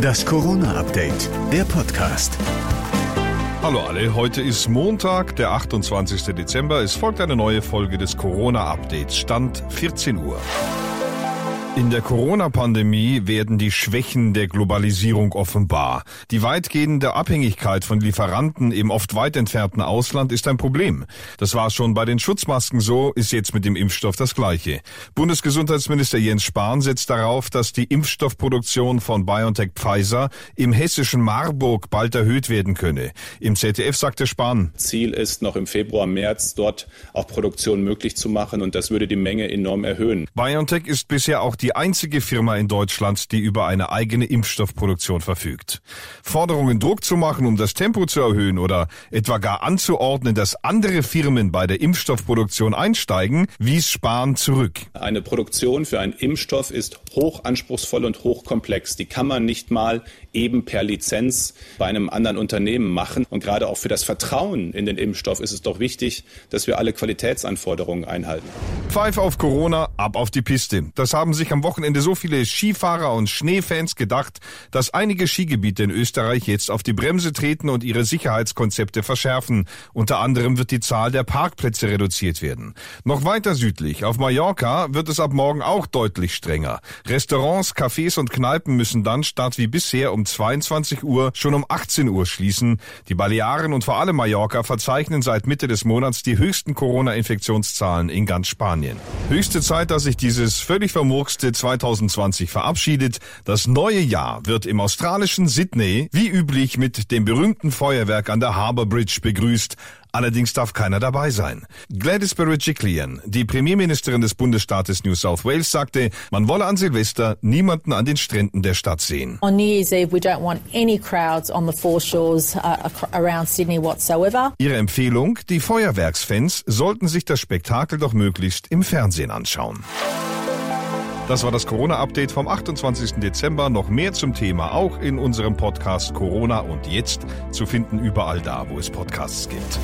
Das Corona-Update, der Podcast. Hallo alle, heute ist Montag, der 28. Dezember. Es folgt eine neue Folge des Corona-Updates. Stand 14 Uhr. In der Corona-Pandemie werden die Schwächen der Globalisierung offenbar. Die weitgehende Abhängigkeit von Lieferanten im oft weit entfernten Ausland ist ein Problem. Das war schon bei den Schutzmasken so, ist jetzt mit dem Impfstoff das Gleiche. Bundesgesundheitsminister Jens Spahn setzt darauf, dass die Impfstoffproduktion von BioNTech Pfizer im hessischen Marburg bald erhöht werden könne. Im ZDF sagte Spahn. Ziel ist, noch im Februar, März dort auch Produktion möglich zu machen und das würde die Menge enorm erhöhen. BioNTech ist bisher auch die einzige Firma in Deutschland, die über eine eigene Impfstoffproduktion verfügt. Forderungen Druck zu machen, um das Tempo zu erhöhen oder etwa gar anzuordnen, dass andere Firmen bei der Impfstoffproduktion einsteigen, wies Spahn zurück. Eine Produktion für einen Impfstoff ist hoch anspruchsvoll und hochkomplex. Die kann man nicht mal eben per Lizenz bei einem anderen Unternehmen machen. Und gerade auch für das Vertrauen in den Impfstoff ist es doch wichtig, dass wir alle Qualitätsanforderungen einhalten. Pfeif auf Corona, ab auf die Piste. Das haben sich am Wochenende so viele Skifahrer und Schneefans gedacht, dass einige Skigebiete in Österreich jetzt auf die Bremse treten und ihre Sicherheitskonzepte verschärfen. Unter anderem wird die Zahl der Parkplätze reduziert werden. Noch weiter südlich, auf Mallorca, wird es ab morgen auch deutlich strenger. Restaurants, Cafés und Kneipen müssen dann statt wie bisher um 22 Uhr schon um 18 Uhr schließen. Die Balearen und vor allem Mallorca verzeichnen seit Mitte des Monats die höchsten Corona-Infektionszahlen in ganz Spanien. Höchste Zeit, dass sich dieses völlig vermurkste 2020 verabschiedet. Das neue Jahr wird im australischen Sydney wie üblich mit dem berühmten Feuerwerk an der Harbour Bridge begrüßt. Allerdings darf keiner dabei sein. Gladys Berejiklian, die Premierministerin des Bundesstaates New South Wales, sagte, man wolle an Silvester niemanden an den Stränden der Stadt sehen. On New Year's Eve, we don't want any crowds on the foreshores uh, around Sydney whatsoever. Ihre Empfehlung, die Feuerwerksfans sollten sich das Spektakel doch möglichst im Fernsehen anschauen. Das war das Corona-Update vom 28. Dezember. Noch mehr zum Thema auch in unserem Podcast Corona und jetzt zu finden überall da, wo es Podcasts gibt.